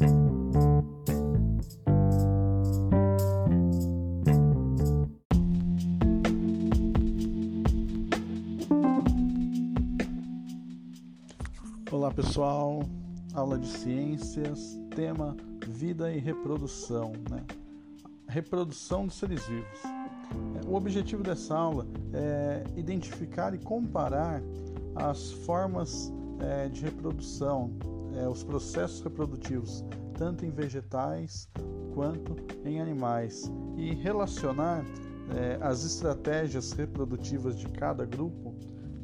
Olá pessoal, aula de ciências, tema vida e reprodução, né? Reprodução dos seres vivos. O objetivo dessa aula é identificar e comparar as formas é, de reprodução, é, os processos reprodutivos, tanto em vegetais quanto em animais, e relacionar é, as estratégias reprodutivas de cada grupo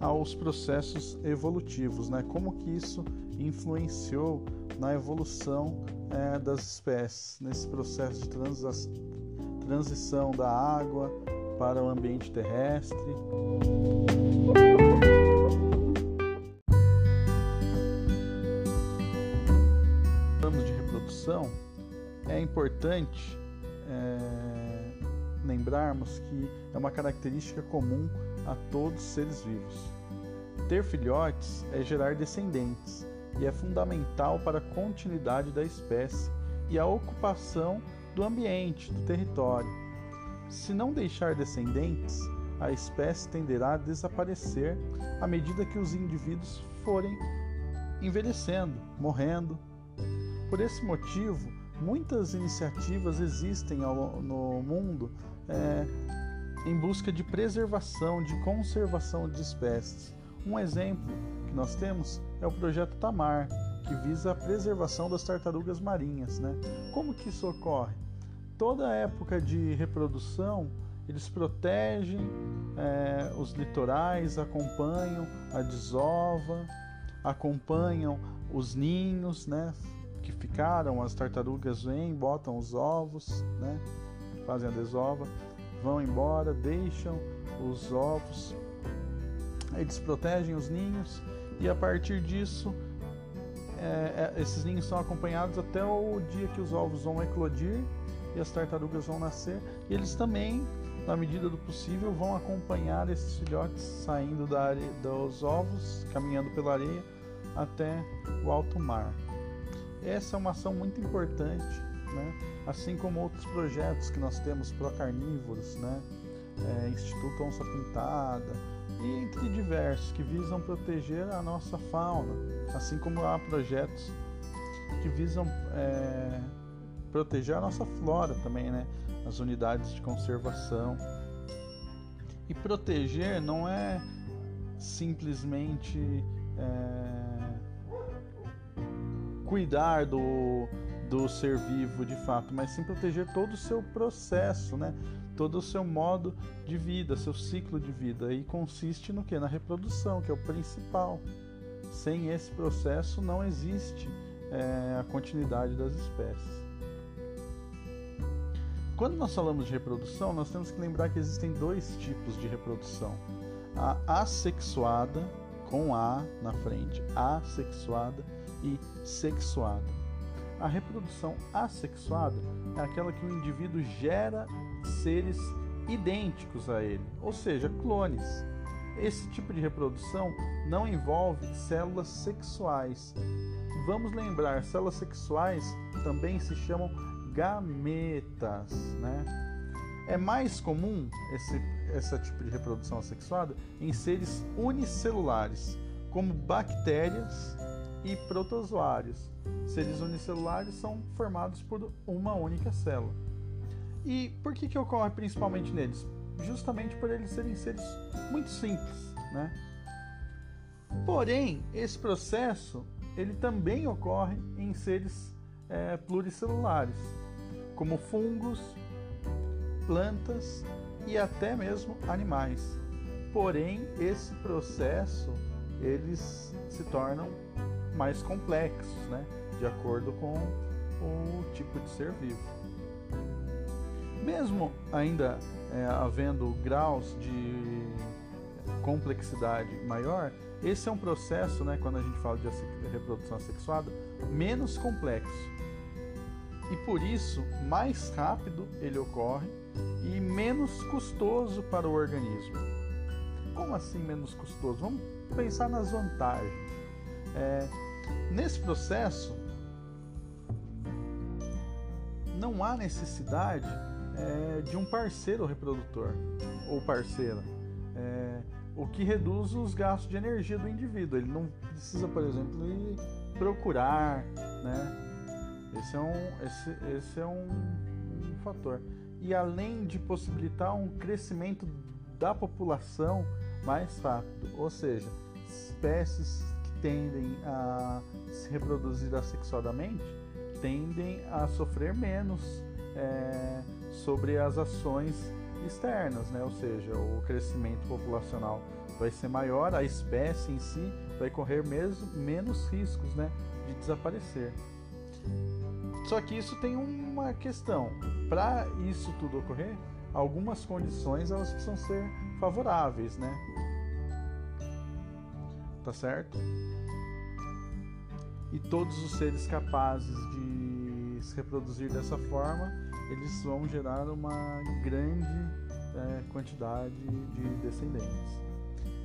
aos processos evolutivos, né? Como que isso influenciou na evolução é, das espécies nesse processo de transição da água para o ambiente terrestre. Falamos de reprodução, é importante é, lembrarmos que é uma característica comum a todos os seres vivos. Ter filhotes é gerar descendentes e é fundamental para a continuidade da espécie e a ocupação do ambiente, do território. Se não deixar descendentes, a espécie tenderá a desaparecer à medida que os indivíduos forem envelhecendo, morrendo. Por esse motivo, muitas iniciativas existem ao, no mundo é, em busca de preservação, de conservação de espécies. Um exemplo que nós temos é o projeto Tamar, que visa a preservação das tartarugas marinhas. Né? Como que isso ocorre? Toda época de reprodução, eles protegem é, os litorais, acompanham a desova, acompanham os ninhos, né, que ficaram, as tartarugas vêm, botam os ovos, né, fazem a desova, vão embora, deixam os ovos, eles protegem os ninhos e a partir disso é, é, esses ninhos são acompanhados até o dia que os ovos vão eclodir e as tartarugas vão nascer e eles também na medida do possível vão acompanhar esses filhotes saindo da areia, dos ovos caminhando pela areia até o alto mar essa é uma ação muito importante né? assim como outros projetos que nós temos pró-carnívoros né? É, Instituto Onça Pintada e entre diversos que visam proteger a nossa fauna, assim como há projetos que visam é, proteger a nossa flora também, né? As unidades de conservação. E proteger não é simplesmente é, cuidar do, do ser vivo de fato, mas sim proteger todo o seu processo, né? todo o seu modo de vida, seu ciclo de vida. E consiste no que? Na reprodução, que é o principal. Sem esse processo não existe é, a continuidade das espécies. Quando nós falamos de reprodução, nós temos que lembrar que existem dois tipos de reprodução: a assexuada, com A na frente, assexuada e sexuada. A reprodução assexuada é aquela que o indivíduo gera seres idênticos a ele, ou seja, clones. Esse tipo de reprodução não envolve células sexuais. Vamos lembrar, células sexuais também se chamam gametas, né? É mais comum esse, esse tipo de reprodução assexuada em seres unicelulares, como bactérias e protozoários. Seres unicelulares são formados por uma única célula. E por que, que ocorre principalmente neles? Justamente por eles serem seres muito simples, né? Porém, esse processo ele também ocorre em seres é, pluricelulares, como fungos, plantas e até mesmo animais. Porém, esse processo eles se tornam mais complexos, né? de acordo com o tipo de ser vivo. Mesmo ainda é, havendo graus de complexidade maior, esse é um processo, né, quando a gente fala de reprodução assexuada, menos complexo. E por isso, mais rápido ele ocorre e menos custoso para o organismo. Como assim menos custoso? Vamos pensar nas vantagens. É, nesse processo, não há necessidade é, de um parceiro reprodutor ou parceira, é, o que reduz os gastos de energia do indivíduo. Ele não precisa, por exemplo, ir procurar, né? Esse é um, esse, esse é um, um fator. E além de possibilitar um crescimento da população mais rápido, ou seja, espécies tendem a se reproduzir assexuadamente tendem a sofrer menos é, sobre as ações externas, né? ou seja, o crescimento populacional vai ser maior, a espécie em si vai correr mesmo, menos riscos né, de desaparecer. Só que isso tem uma questão. Para isso tudo ocorrer, algumas condições elas precisam ser favoráveis, né? Tá certo? E todos os seres capazes de se reproduzir dessa forma, eles vão gerar uma grande é, quantidade de descendentes.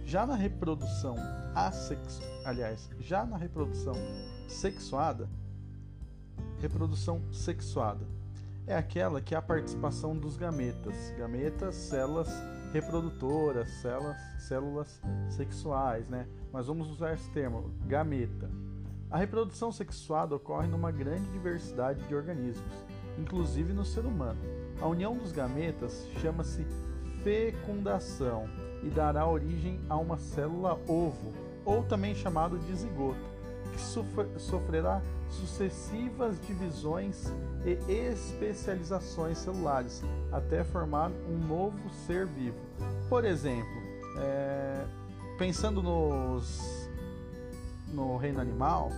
Já na reprodução assexuada, aliás, já na reprodução sexuada, reprodução sexuada é aquela que é a participação dos gametas, gametas, células reprodutoras, células, células sexuais, né? Mas vamos usar esse termo, gameta. A reprodução sexuada ocorre numa grande diversidade de organismos, inclusive no ser humano. A união dos gametas chama-se fecundação e dará origem a uma célula ovo, ou também chamado de zigoto, que sofrerá sucessivas divisões e especializações celulares até formar um novo ser vivo. Por exemplo, é, pensando nos, no reino animal,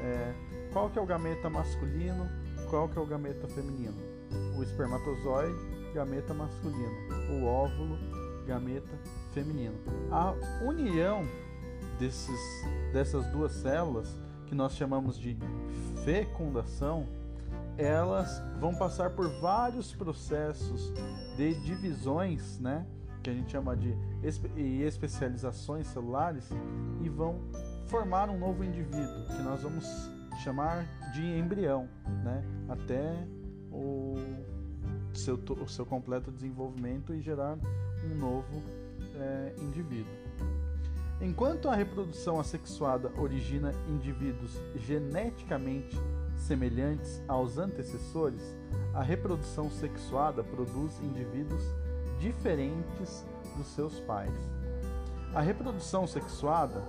é, qual que é o gameta masculino, qual que é o gameta feminino? O espermatozoide, gameta masculino. O óvulo, gameta feminino. A união desses, dessas duas células, que nós chamamos de fecundação, elas vão passar por vários processos de divisões, né, que a gente chama de especializações celulares, e vão formar um novo indivíduo, que nós vamos chamar de embrião, né, até o seu, o seu completo desenvolvimento e gerar um novo é, indivíduo. Enquanto a reprodução assexuada origina indivíduos geneticamente semelhantes aos antecessores, a reprodução sexuada produz indivíduos diferentes dos seus pais. A reprodução sexuada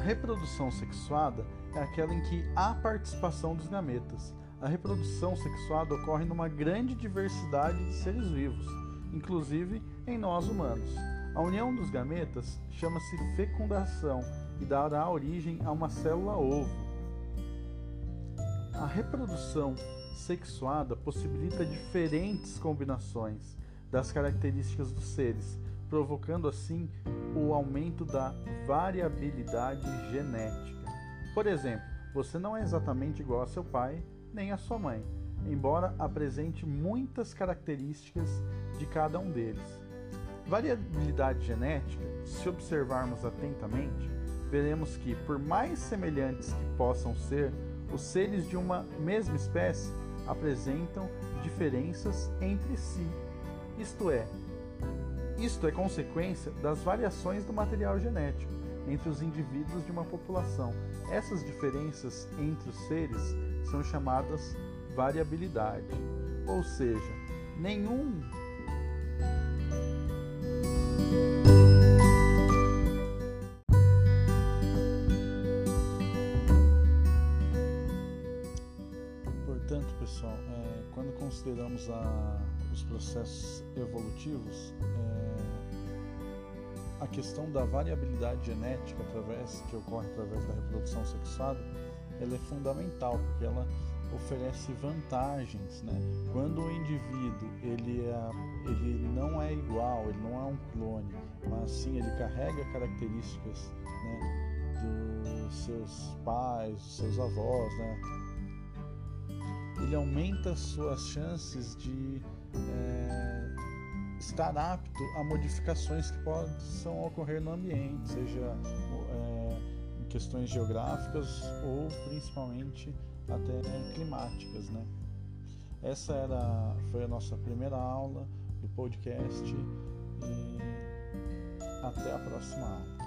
reprodução sexuada é aquela em que há participação dos gametas. A reprodução sexuada ocorre numa grande diversidade de seres vivos, inclusive em nós humanos. A união dos gametas chama-se fecundação e dará origem a uma célula ovo. A reprodução sexuada possibilita diferentes combinações das características dos seres, provocando assim o aumento da variabilidade genética. Por exemplo, você não é exatamente igual a seu pai nem a sua mãe, embora apresente muitas características de cada um deles. Variabilidade genética, se observarmos atentamente, veremos que, por mais semelhantes que possam ser, os seres de uma mesma espécie apresentam diferenças entre si. Isto é, isto é consequência das variações do material genético entre os indivíduos de uma população. Essas diferenças entre os seres são chamadas variabilidade, ou seja, nenhum Portanto, pessoal, é, quando consideramos a, os processos evolutivos, é, a questão da variabilidade genética através que ocorre através da reprodução sexuada, ela é fundamental porque ela oferece vantagens, né? Quando o indivíduo ele, é, ele não é igual, ele não é um clone, mas sim ele carrega características né, dos seus pais, dos seus avós, né? Ele aumenta suas chances de é, estar apto a modificações que possam ocorrer no ambiente, seja questões geográficas ou principalmente até climáticas, né? Essa era, foi a nossa primeira aula do podcast e até a próxima aula.